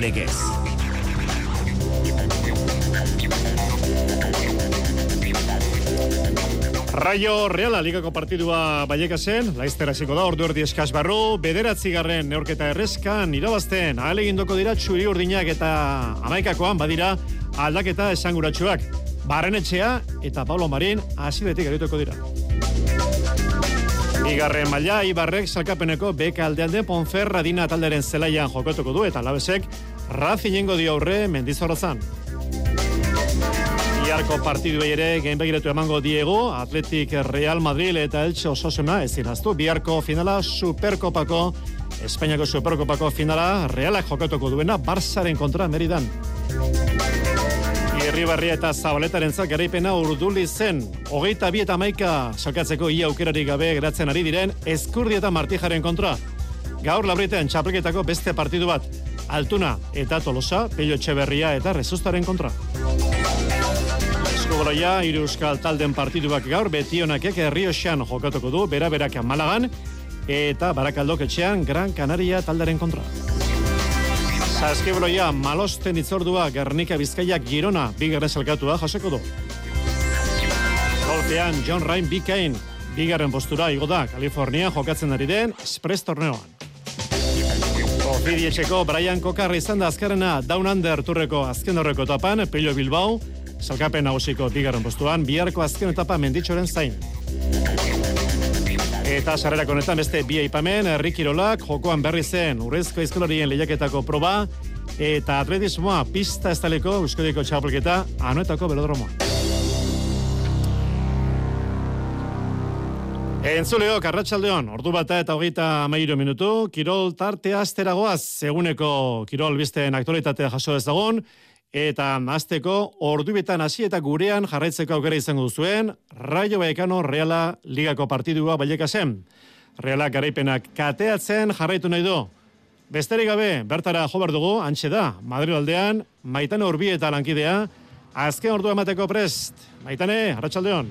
Legez. Raio Reala Ligako partidua baieka zen, hasiko da, ordu erdi eskaz barru, bederatzi garren neorketa errezkan, irabazten, ahal egindoko dira txuri urdinak eta amaikakoan badira aldaketa esanguratsuak. Barrenetxea eta Pablo Marin hasibetik erituko dira. Bigarren maila, Ibarrek salkapeneko beka aldean den Ponferra dina talderen zelaian jokatuko du eta labesek razinengo dio aurre mendizorrazan. Iarko partidu ere gen begiratu emango diego, Atletik Real Madrid eta Elche Ososuna ez dinaztu. Biarko finala Superkopako, Espainiako Superkopako finala Realak jokatuko duena Barsaren kontra Meridan. Irribarria eta Zabaletaren garaipena urduli zen. Hogeita bi eta maika salkatzeko ia aukerari gabe geratzen ari diren Eskurdi eta Martijaren kontra. Gaur labritean txapelketako beste partidu bat. Altuna eta Tolosa, Pello Etxeberria eta Rezustaren kontra. Eskubroia, hiru euskal talden partiduak gaur, betionakek herrioxan jokatuko du, bera berak Malagan, eta barakaldok etxean Gran Canaria taldaren kontra. Zaskibroia, malosten itzordua, Gernika Bizkaiak Girona, bigarren salkatua jaseko du. Golpean, John Ryan Bikain, bigarren postura igo da, Kalifornia jokatzen ari den, Express torneoan. Ofidietxeko Brian Kokarri izan da azkarena Down Under turreko azken horreko etapan, Pello Bilbao, salkapen nagusiko bigarren postuan, biharko azken etapa menditxoren zain. Eta sarrerak honetan beste bi aipamen, Herri Kirolak, jokoan berri zen, urrezko izkolarien lehiaketako proba, eta atletismoa pista estaleko Euskodiko txapelketa anuetako belodromoa. Entzuleo, Karratxaldeon, ordu bata eta hogeita amairu minutu, Kirol tartea asteragoaz, eguneko Kirol bizten aktualitatea jaso ez dagon, eta azteko ordu betan hasi eta gurean jarraitzeko aukera izango duzuen, Raio Baekano Reala Ligako partidua baileka zen. Reala garaipenak kateatzen jarraitu nahi du. Besterik gabe, bertara jo dugu, antxe da, Madrid aldean, maitane urbi eta lankidea, azken ordu emateko prest. Maitane, Arratxaldeon.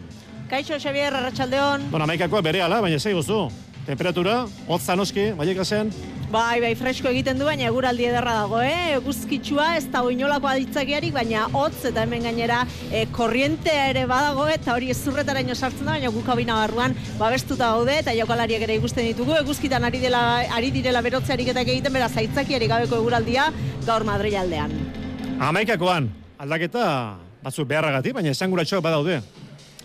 Kaixo, Xavier, Arratxaldeon. Bueno, maikakoa bere ala, baina zei guzu. Temperatura, hotza noski, baieka zen. Bai, bai, fresko egiten du, baina eguraldi ederra dago, eh? Eguzkitsua, ez da oinolako aditzakiarik, baina hotz eta hemen gainera e, korrientea ere badago, eta hori ezurretaraino sartzen da, baina gukabina barruan babestuta gaude, eta jokalariak ere ikusten ditugu, eguzkitan ari, dela, ari direla berotzearik eta egiten, beraz, aitzakiarik gabeko eguraldia gaur Madrid aldean. Amaikakoan, aldaketa batzuk beharragatik, baina esanguratxoak badaude.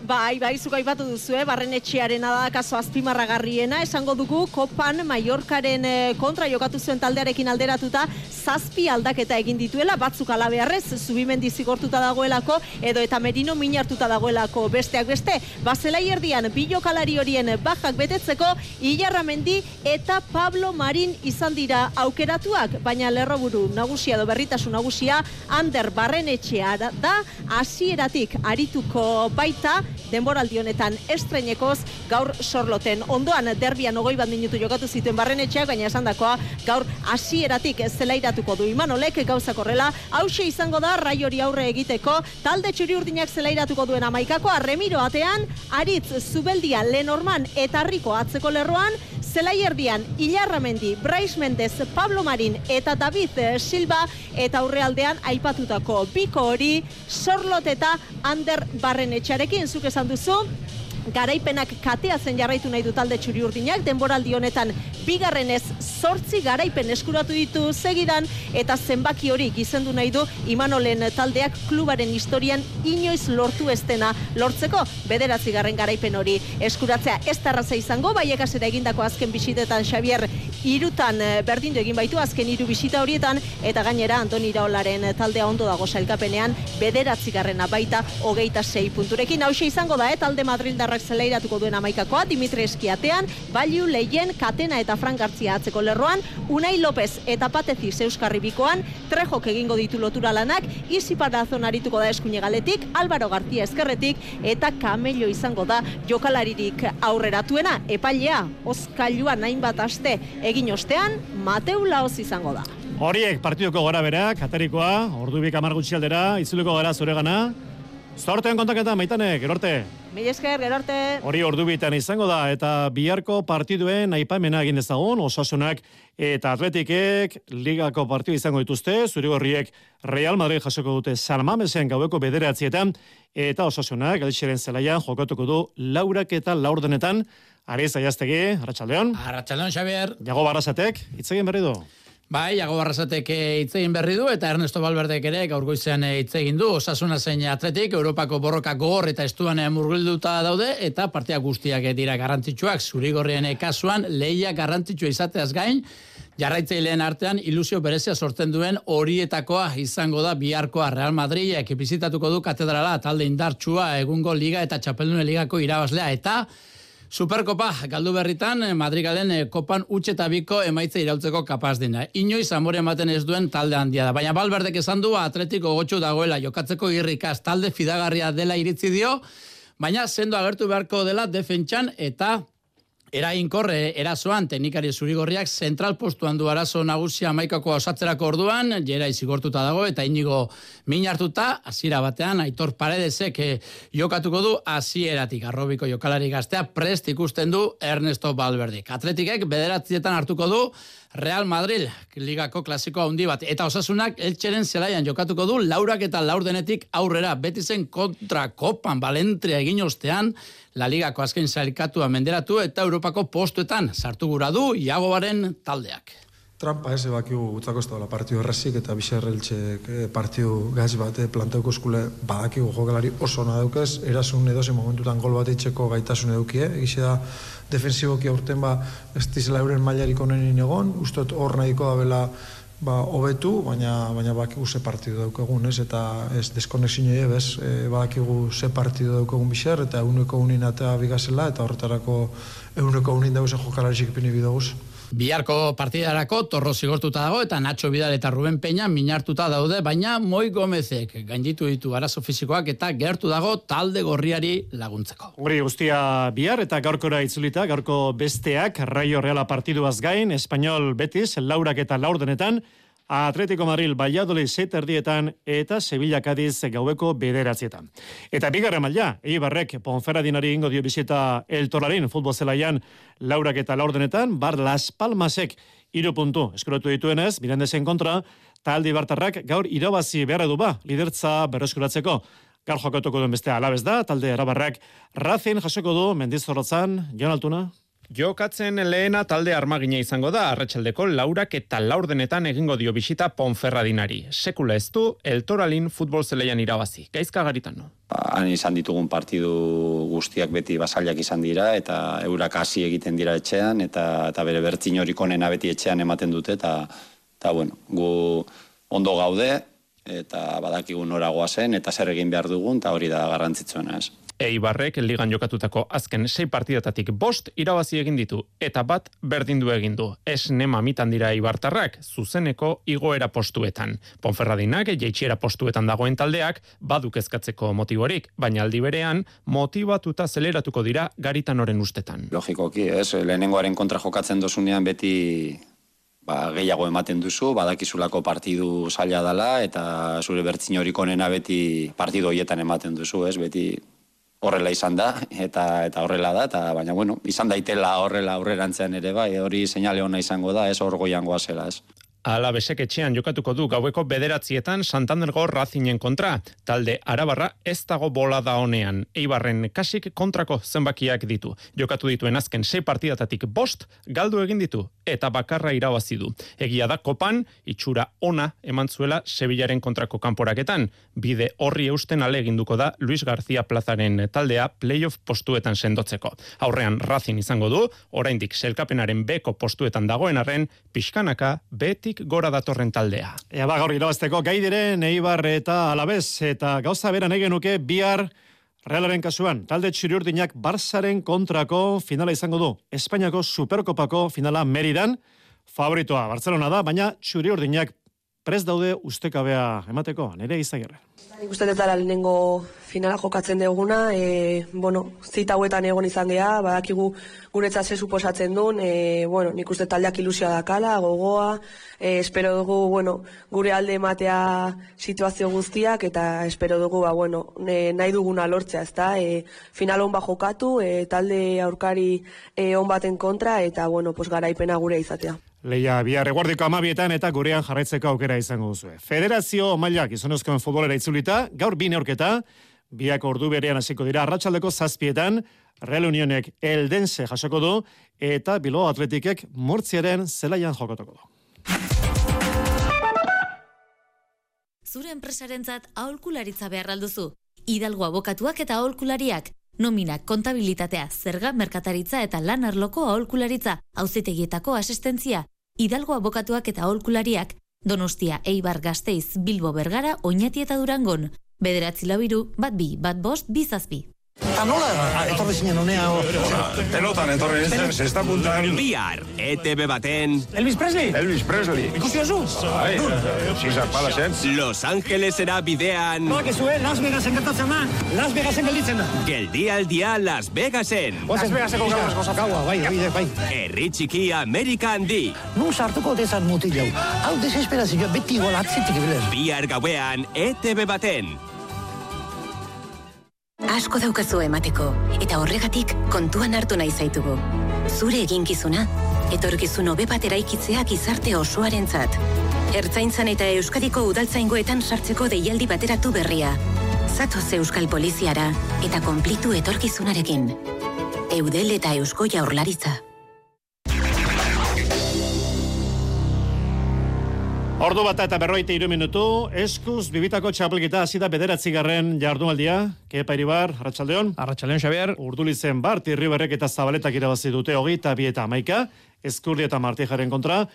Bai, bai, zuko aipatu duzu, eh? barren etxearen da kaso azpimarragarriena, esango dugu, kopan Mallorcaren eh, kontra jokatu zuen taldearekin alderatuta, zazpi aldaketa egin dituela, batzuk alabearrez, zubimendi zigortuta dagoelako, edo eta merino minartuta dagoelako besteak beste, bazelai erdian, bi jokalari horien bajak betetzeko, Ilarramendi eta Pablo Marin izan dira aukeratuak, baina lerroburu nagusia edo berritasun nagusia, Ander barren etxea da, hasieratik arituko baita, denboraldi honetan estreinekoz gaur sorloten. Ondoan derbian ogoi bat minutu jokatu zituen barrenetxeak, baina esan dakoa gaur hasieratik zelairatuko du imanolek gauzak horrela. Hauxe izango da rai hori aurre egiteko talde txuri urdinak zelairatuko duen amaikakoa remiro atean, aritz zubeldia lenorman eta harriko atzeko lerroan, Zelai erdian, Ilarramendi, Brais Mendez, Pablo Marin eta David Silva eta aurrealdean aipatutako biko hori sorlot eta Ander Barrenetxarekin. Zuk esan duzu garaipenak katea zen jarraitu nahi du talde txuri urdinak, denboraldi honetan bigarrenez zortzi garaipen eskuratu ditu segidan eta zenbaki hori gizendu nahi du Imanolen taldeak klubaren historian inoiz lortu estena lortzeko bederatzi garren garaipen hori. Eskuratzea ez tarraza izango, baiek egindako azken bisitetan Xavier irutan berdindu egin baitu azken hiru bisita horietan eta gainera Antoni Iraolaren taldea ondo dago sailkapenean bederatzi garrena baita hogeita sei punturekin. Hause izango da, eh, talde Madrildarrak zeleiratuko duen amaikakoa, Dimitri Eskiatean, Baliu Leien, Katena eta Frank Gartzia atzeko lerroan, Unai López eta Patezi Euskarri bikoan, Trejok egingo ditu lotura lanak, Isi Parazon arituko da eskuine galetik, Álvaro Gartia eskerretik, eta Kamelio izango da jokalaririk aurreratuena, epailea, Oskailua nain bat aste egin ostean, Mateu Laoz izango da. Horiek partiduko gora berak, atarikoa, ordu bik amargutxi aldera, itzuliko gara zure gana. Zortean kontaketa, maitane, gerorte. Mil esker, gero arte. Hori ordu bitan izango da, eta biharko partiduen aipamena egin ezagun, osasunak eta atletikek ligako partidu izango dituzte, zurigorriek Real Madrid jasoko dute San Mamesen gaueko bederatzietan, eta osasunak galitxeren zelaian jokatuko du laurak eta laurdenetan, Ariz Aiaztegi, Arratxaldeon. Arratxaldeon, Xavier. Jago Barrasatek, hitz egin berri du. Bai, Jago Barrasatek eh, hitz egin berri du, eta Ernesto Balberdek ere gaur goizean eh, hitz egin du, osasuna zein atletik, Europako borroka gogor eta estuan eh, murgilduta daude, eta partia guztiak dira garrantzitsuak, zurigorrien kasuan, lehia garrantzitsua izateaz gain, jarraitzaileen artean ilusio berezia sortzen duen horietakoa izangoa da biharkoa. Real Madridek bizitatuko du katedrala talde indartsua egungo liga eta txapeldune ligako irabazlea. Eta Superkopa, galdu berritan, eh, Madrigalen eh, kopan utxe eta biko emaitze irautzeko kapaz dina. Inoiz amore ematen ez duen talde handia da. Baina balberdek esan du atletiko gotxu dagoela jokatzeko irrikaz talde fidagarria dela iritzi dio, baina sendo agertu beharko dela defentsan eta Era inkorre, erasoan, teknikari zurigorriak zentral postuan du arazo nagusia maikako osatzerako orduan, jera izigortuta dago, eta inigo min hartuta, azira batean, aitor paredezek eh, jokatuko du, azieratik, arrobiko jokalari gaztea, prest ikusten du Ernesto Balberdik. Atletikek bederatzietan hartuko du, Real Madrid, ligako klasikoa handi bat, eta osasunak eltxeren zelaian jokatuko du, laurak eta laurdenetik aurrera, beti zen kontra kopan, balentria egin ostean, La Ligako azken zailkatua menderatu eta Europako postuetan sartu gura du Iagobaren taldeak. Trampa ez ebakigu gutzako ez da partio errazik eta biserreltxek eh, partio gaz bat eh, planteuko eskule badakigu jokalari oso na daukez, erasun edozen momentutan gol bat eitzeko gaitasun edukie, eh? egize da defensiboki aurten ba ez dizela euren mailarik onenin egon, ustot hor nahiko da bela ba, hobetu, baina baina bakigu ze partidu daukagun, ez? Eta ez deskonexio ere, bez? E, badakigu ze partidu daukagun biser eta uneko unin atea bigazela eta horretarako euneko unin dago zen jokalarisik pini bidoguz. Biharko partidarako torro zigortuta dago eta Nacho Vidal eta Ruben Peña minartuta daude, baina Moi Gomezek gainditu ditu arazo fisikoak eta gertu dago talde gorriari laguntzeko. Hori guztia bihar eta gaurkora itzulita, gaurko besteak, Raio Reala partiduaz gain, Espanyol Betis, laurak eta laurdenetan, Atletico Madrid Valladolid seterdietan eta Sevilla Cadiz gaueko bederatzietan. Eta bigarren maila, Eibarrek Ponferradinari ingo dio bizita El Torlarin futbol zelaian laurak eta laurdenetan, bar Las Palmasek iru puntu eskuratu dituenez, Mirandesen kontra, taldi bartarrak gaur irabazi behar du ba, lidertza berreskuratzeko. Gaur jokatuko duen beste alabez da, talde erabarrak Racing jasoko du, mendizorrotzan, Jon Altuna? Jokatzen lehena talde armagina izango da, arratsaldeko laurak eta laurdenetan egingo dio bisita Ponferradinari. Sekula ez du, eltoralin futbol zeleian irabazi. Gaizka garitan, no? Han izan ditugun partidu guztiak beti basailak izan dira, eta eurak hasi egiten dira etxean, eta, eta bere bertzin horik onena beti etxean ematen dute, eta, eta bueno, gu ondo gaude, eta badakigu noragoa zen, eta zer egin behar dugun, eta hori da garrantzitsuena ez. Eibarrek ligan jokatutako azken sei partidatatik bost irabazi egin ditu eta bat berdin du egin du. Ez nema mitan dira Eibartarrak zuzeneko igoera postuetan. Ponferradinak jeitsiera postuetan dagoen taldeak baduk ezkatzeko motiborik, baina aldi berean motibatuta zeleratuko dira garitan oren ustetan. Logikoki, ez, lehenengoaren kontra jokatzen dozunean beti ba, gehiago ematen duzu, badakizulako partidu zaila dela, eta zure bertzin horik onena beti partidu hoietan ematen duzu, ez, beti horrela izan da eta eta horrela da eta baina bueno izan daitela horrela aurrerantzean ere bai hori seinale ona izango da ez hor goiangoa zela ez Ala besek etxean jokatuko du gaueko bederatzietan Santandergo Racingen kontra. Talde Arabarra ez dago bola da honean. Eibarren kasik kontrako zenbakiak ditu. Jokatu dituen azken sei partidatatik bost, galdu egin ditu eta bakarra irabazi du. Egia da kopan, itxura ona eman zuela Sevillaren kontrako kanporaketan. Bide horri eusten ale eginduko da Luis García Plazaren taldea playoff postuetan sendotzeko. Aurrean Racing izango du, oraindik selkapenaren beko postuetan dagoen arren, pixkanaka betik gora datorren taldea. Ea ba, gaur irabazteko gai diren Eibar eta Alabez eta gauza bera nahi genuke bihar Realaren kasuan, talde txuriurdinak Barzaren kontrako finala izango du. Espainiako Superkopako finala Meridan, favoritoa Barcelona da, baina txuriurdinak prest daude ustekabea emateko, nire izagirre. Nik uste dara lehenengo finala jokatzen duguna, e, bueno, zita hauetan egon izan geha, badakigu guretzat ze suposatzen duen, e, bueno, nik uste taldeak ilusioa dakala, gogoa, e, espero dugu, bueno, gure alde ematea situazio guztiak, eta espero dugu, ba, bueno, ne, nahi duguna lortzea, ezta, e, final hon jokatu, e, talde aurkari e, on baten kontra, eta, bueno, pues, garaipena gure izatea. Leia, bihar eguardiko amabietan eta gurean jarraitzeko aukera izango duzu. Federazio mailak izonozkoen futbolera itzulita, gaur bi neorketa, biak ordu berean hasiko dira arratsaldeko zazpietan, Real Unionek eldense jasoko du, eta Bilbao Atletikek mortziaren zelaian jokotoko du. Zure enpresarentzat aholkularitza behar alduzu. Hidalgo abokatuak eta aholkulariak, nominak, kontabilitatea, zerga, merkataritza eta lan arloko aholkularitza, auzitegietako asistentzia, Hidalgo abokatuak eta aholkulariak, Donostia, Eibar, Gasteiz, Bilbo, Bergara, Oñati eta Durangon. Bederatzi labiru, bat bi, bat bost, bizazpi. Eta nola, etorri zinen honea... Pelotan etorri nintzen, sexta puntan... Bihar, ETV baten... Elvis Presley? Elvis Presley. Ikusi oso? Bai, zizar palasen. Los Angelesera bidean... Noak ezue, Las Vegasen gertatzen da, Las Vegasen gelditzen da. Geldialdia Las Vegasen. Las Vegaseko gaua, goza gaua, bai, bai, bai. Herri txiki Amerika handi. Nun sartuko dezan mutil jau. Hau desesperazioa beti igual atzitik bilen. Bihar gauean, ETV baten. Asko daukazu emateko, eta horregatik kontuan hartu nahi zaitugu. Zure eginkizuna, etorkizun hobe bat eraikitzea gizarte osoarentzat. Ertzaintzan eta Euskadiko udaltzaingoetan sartzeko deialdi bateratu berria. Zatoz Euskal Poliziara eta konplitu etorkizunarekin. Eudel eta Eusko Jaurlaritza. Ordu bat eta berroite iru minutu, eskuz bibitako txapelketa hasi da bederatzi garren jardumaldia, Kepa Iribar, Arratxaldeon. Arratxaldeon, Xavier. Urdulizen bart, irriberrek eta zabaletak irabazi dute hogi eta bi eta amaika, eskurri eta martijaren kontra,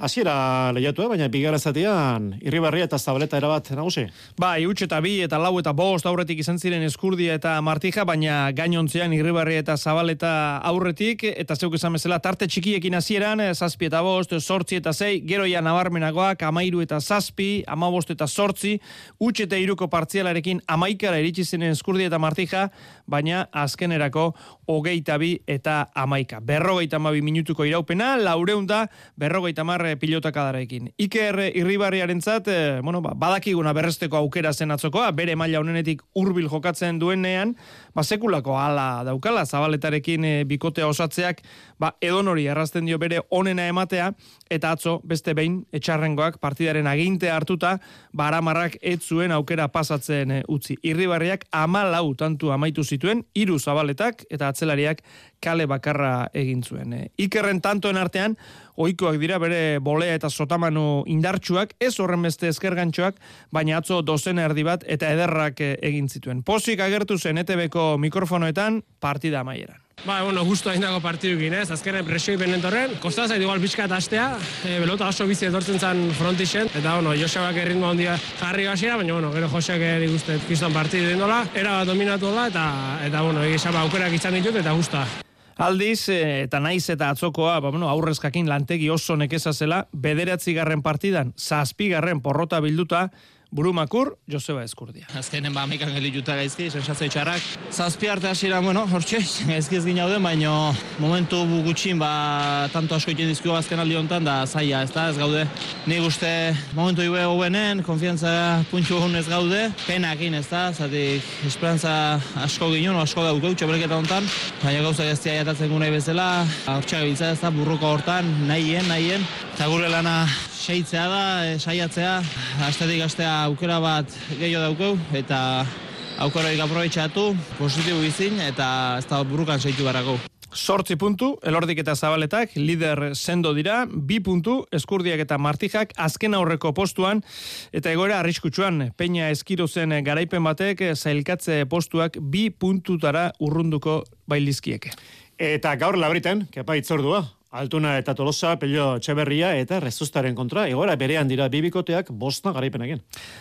Hasiera lehiatu, eh? baina bigarra zatian irribarria eta zabaleta erabat nagusi. Ba, iutxe eta bi eta lau eta bost aurretik izan ziren eskurdia eta martija, baina gainontzean irribarria eta zabaleta aurretik, eta zeuk esan bezala tarte txikiekin hasieran, eh, zazpi eta bost, sortzi eta zei, geroia nabarmenagoak, amairu eta zazpi, amabost eta sortzi, utxe eta iruko partzialarekin amaikara iritsi ziren eskurdia eta martija, baina azkenerako hogeita bi eta amaika. Berrogeita amabi minutuko iraupena, laureunda, berrogeita marre pilotakadarekin. Iker irribarriaren zat, eh, bueno, ba, badakiguna berresteko aukera zen atzokoa, bere maila honenetik hurbil jokatzen duenean, ba, sekulako ala daukala, zabaletarekin e, bikotea osatzeak, ba, edonori errazten dio bere onena ematea, eta atzo, beste behin, etxarrengoak partidaren aginte hartuta, baramarrak ez zuen aukera pasatzen e, utzi. Irribarriak ama lau tantu amaitu zituen, hiru zabaletak, eta atzelariak kale bakarra egin zuen. E, Ikerren tantoen artean, ohikoak dira bere bolea eta sotamanu indartsuak, ez horren beste ezkergantxoak, baina atzo dozen erdi bat eta ederrak eh, egin zituen. Pozik agertu zen ETB-ko mikrofonoetan partida maieran. Ba, bueno, justo hain dago partidukin, ez? Azkenen presioi benentorren. Kosta zait igual pixka eta astea, e, belota oso bizi etortzen zen frontixen, eta, bueno, Josebak erritmo handia jarri gasiera, baina, bueno, gero Joseak dik uste kiston partidu dindola, era dominatu da, eta, eta bueno, egisa ba, aukerak izan ditut, eta gusta. Aldiz, eh, eta naiz eta atzokoa, ba, bueno, aurrezkakin lantegi oso nekeza zela, bederatzi partidan, zazpi porrota bilduta, Burumakur, Joseba Eskurdia. Azkenen ba, amikan gelituta gaizki, sensazio txarrak. Zazpi arte hasiera, bueno, hortxe, gaizki ez gina baina momentu gutxin, ba, tanto asko iten dizkio azken aldi honetan, da zaila, ez da, ez gaude. Ni guzti, momentu ibe hobenen, konfiantza puntxu ez gaude, penakin, ez da, zatik, esperantza asko ginen, asko gaukeu, txapelketa honetan, baina gauza gaztia jatatzen gunei bezala, hortxe gabiltza, ez da, burruko hortan, nahien, nahien, eta gure lana seitzea da, e, saiatzea, astetik astea aukera bat gehiago daukeu, eta aukeraik aprobetxatu, positibo izin, eta ez da burrukan seitu barako. Sortzi puntu, elordik eta zabaletak, lider sendo dira, bi puntu, eskurdiak eta martijak, azken aurreko postuan, eta egoera arriskutsuan, peina eskiru zen garaipen batek, zailkatze postuak bi puntutara urrunduko bailizkieke. Eta gaur labriten, kepa itzordua, Altuna eta Tolosa, Pello Etxeberria eta Rezustaren kontra, egora berean dira bibikoteak bosna garaipenagen.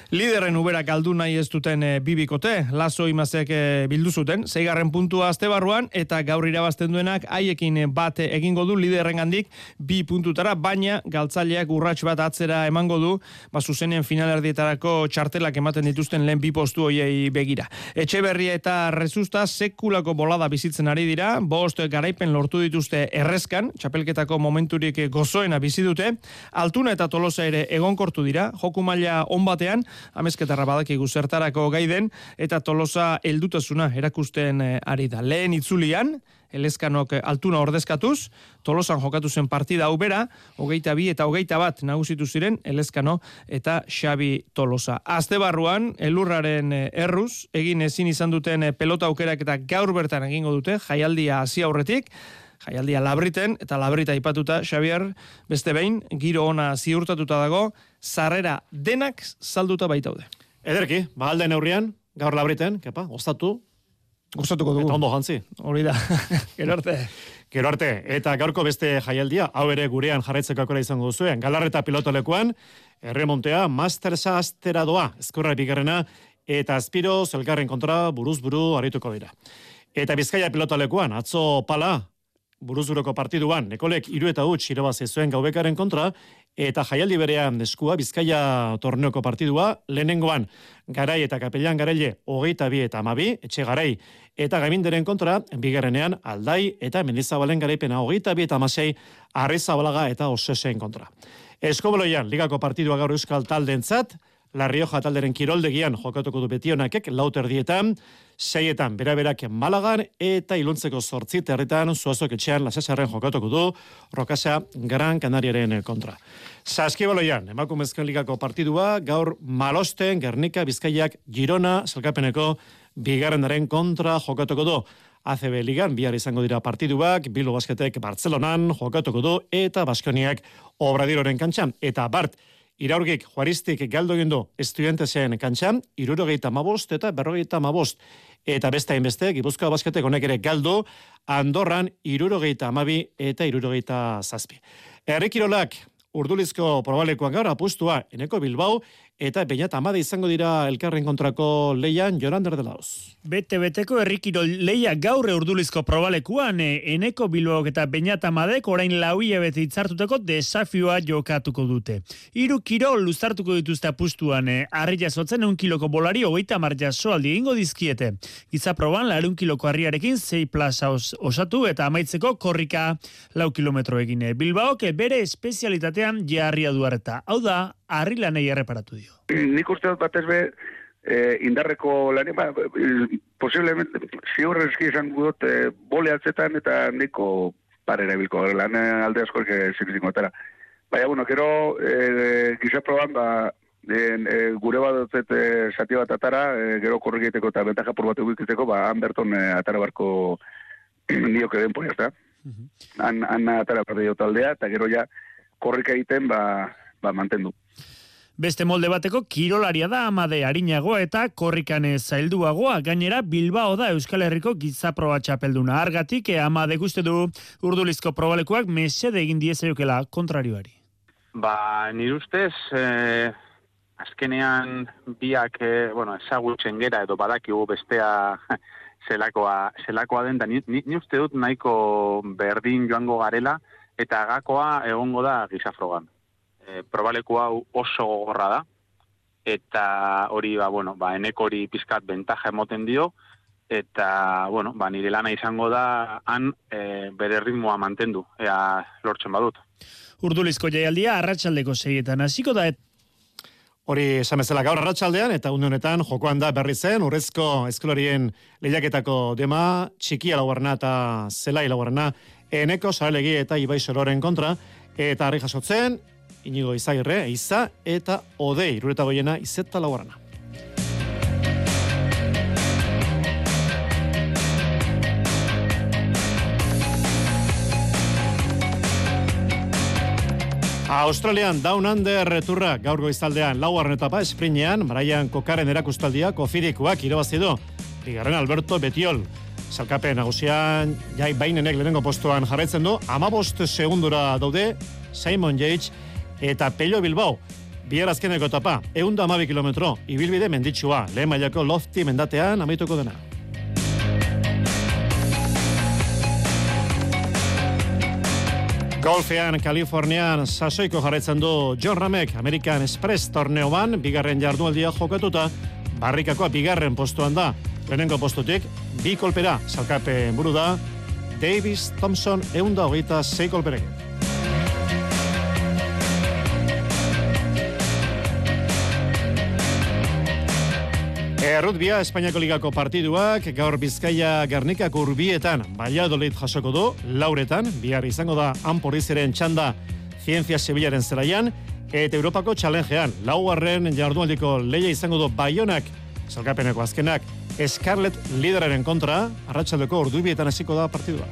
Liderren ubera galdu nahi ez duten e, bibikote, lazo imazek e, bildu zuten, zeigarren puntua azte barruan, eta gaur irabazten duenak haiekin e, bat egingo du liderren gandik bi puntutara, baina galtzaileak urrats bat atzera emango du, ba zuzenen finalerdietarako txartelak ematen dituzten lehen bi postu hoiei begira. Etxeberria eta Rezusta sekulako bolada bizitzen ari dira, bost garaipen lortu dituzte errezkan, txapelketako momenturik gozoena bizi dute, altuna eta tolosa ere egonkortu dira, joku maila on batean, amezketarra badakigu zertarako gaiden, eta tolosa heldutasuna erakusten eh, ari da. Lehen itzulian, elezkanok altuna ordezkatuz, tolosan jokatu zen partida hau bera, hogeita bi eta hogeita bat nagusitu ziren, elezkano eta Xabi Tolosa. Azte barruan, elurraren eh, erruz, egin ezin izan duten eh, pelota aukerak eta gaur bertan egingo dute, jaialdia hasi aurretik, jaialdia labriten, eta labrita ipatuta, Xavier, beste behin, giro ona ziurtatuta dago, sarrera denak salduta baitaude. Ederki, ba alde neurrian, gaur labriten, kepa, gozatu. Gozatuko dugu. Eta ondo jantzi. Hori da, gero arte. Gero arte, eta gaurko beste jaialdia, hau ere gurean jarraitzeko akora izango duzuen, galarreta pilotolekuan, erremontea, mastersa astera doa, ezkorra bigarrena, eta azpiro, zelgarren kontra, buruz buru, harituko dira. Eta bizkaia pilotolekuan, atzo pala, buruzuroko partiduan, Nekolek iru eta huts irabaz zuen gaubekaren kontra, eta jaialdi berean eskua Bizkaia torneoko partidua, lehenengoan garai eta kapellan garaile hogeita bi eta amabi, etxe garai eta gaiminderen kontra, bigarrenean aldai eta menizabalen garaipena hogeita bi eta amasei, arrizabalaga eta osesen kontra. Eskoboloian, ligako partidua gaur euskal taldentzat, La Rioja talderen kiroldegian jokatuko du betionakek lauter dietan, seietan beraberak Malagan eta iluntzeko sortzi territan zuazok etxean lasasarren jokatuko du Rokasa Gran Canariaren kontra. Saskibaloian, emakumezken ligako partidua, gaur Malosten, Gernika, Bizkaiak, Girona, Salkapeneko, bigarrenaren kontra jokatuko du. ACB Ligan bihar izango dira partiduak, Bilbo Basketek Bartzelonan jokatuko du, eta Baskoniak Obradiroren kantxan. Eta Bart, Iraurgik juaristik galdo egin du estudiantesen kantxan, irurogeita mabost eta berrogeita mabost. Eta beste hainbeste, Gipuzkoa basketek honek ere galdo, Andorran irurogeita amabi eta irurogeita zazpi. Errikirolak, urdulizko probalekoan gaur apustua, eneko Bilbao, eta bainat amade izango dira elkarren kontrako leian Jorander de Laos. Bete-beteko errikiro leia gaur urdulizko probalekuan, e, eneko bilboak eta bainat amadek orain lauia bete itzartuteko desafioa jokatuko dute. Hiru kiro luztartuko dituzte apustuan, e, arri jasotzen un kiloko bolari hogeita marja soaldi egingo dizkiete. Giza proban, larun kiloko harriarekin 6 plaza os, osatu eta amaitzeko korrika lau kilometro egine. Bilbaok bere espezialitatean jarria duareta. Hau da, harri lanei erreparatu dio. Nik uste dut batez be, eh, indarreko lani, ba, posiblemente, ziur eski izan dut, eh, bole atzetan eta niko parera bilko, lan alde asko zikizingo etara. Baina, bueno, kero, eh, giza proban, ba, en, e, gure bat dutzet e, sati bat atara, e, gero korriketeko eta bentaja por bat egiteko, ba, han berton e, atara barko nioke den poia, ezta? Han, han atara barko taldea, eta gero ja korrika egiten, ba, ba mantendu. Beste molde bateko kirolaria da amade harinagoa eta korrikane zailduagoa gainera Bilbao da Euskal Herriko gizaproa txapelduna argatik e amade guzti du urdulizko probalekuak mesede egin diezaiokela kontrarioari. Ba, nire ustez, eh, azkenean biak, eh, bueno, ezagutzen gera edo badakigu bestea zelakoa, zelakoa den, da ni, ni, uste dut nahiko berdin joango garela eta gakoa egongo da gizafrogan e, probaleku hau oso gogorra da, eta hori, ba, bueno, ba, enek hori pizkat bentaja emoten dio, eta, bueno, ba, nire lana izango da, han e, bere ritmoa mantendu, ea lortzen badut. Urdulizko jaialdia arratsaldeko seietan hasiko da, Hori esan bezala gaur arratsaldean eta une honetan jokoan da berri zen urrezko eskolorien lehiaketako dema txikia laugarna eta zelai laugarna eneko sarelegi eta ibai sororen kontra eta harri jasotzen inigo izagirre, iza eta ode, irureta goiena, izeta laugarana. Australian Down Under returra gaur goizaldean laugarren etapa esprinean, Brian Kokaren erakustaldia kofirikuak irabazi du. Bigarren Alberto Betiol Zalkapen nagusian, jai bainenek lehenengo postuan jarraitzen du, amabost segundura daude, Simon Yates eta Pello Bilbao. Biar azkeneko etapa, eunda amabi kilometro, ibilbide menditsua, lehen mailako lofti mendatean amaituko dena. Golfean, Kalifornian, sasoiko jarraitzen du John Ramek, American Express torneoan, bigarren jardualdia jokatuta, barrikakoa bigarren postuan da. Lehenengo postutik, bi kolpera, salkape buru da, Davis Thompson eunda hogeita zei kolperek. Errutbia Espainiako Ligako partiduak gaur Bizkaia Gernikako urbietan Valladolid jasoko du, lauretan, bihar izango da Anporizeren txanda Zientzia Sevillaren zelaian, eta Europako txalengean, laugarren jardualdiko leia izango du Baionak, salkapeneko azkenak, Scarlett lideraren kontra, arratsaldeko urdubietan hasiko da partidua.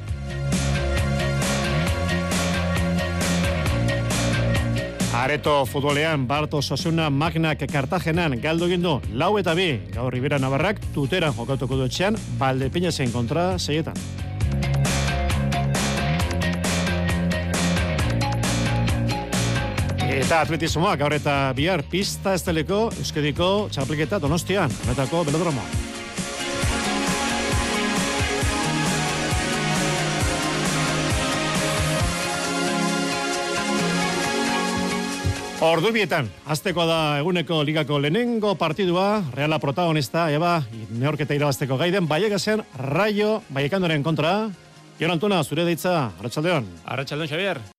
Areto futbolean Barto Sosuna Magnak Kartagenan galdu egin du lau eta bi gaur Ribera Navarrak tuteran jokatuko du etxean Valdepeñasen kontra seietan. Eta atletismoa gaur eta bihar pista esteleko Euskadiko txapliketa Donostian, honetako belodromoa. Ordubietan, azteko da eguneko ligako lehenengo partidua, reala protagonista, eba, neorketa irabazteko gaiden, baiegazen, raio, baiekandoren kontra, Jon Antuna, zure deitza, Arratxaldeon. Arratxaldeon, Xavier.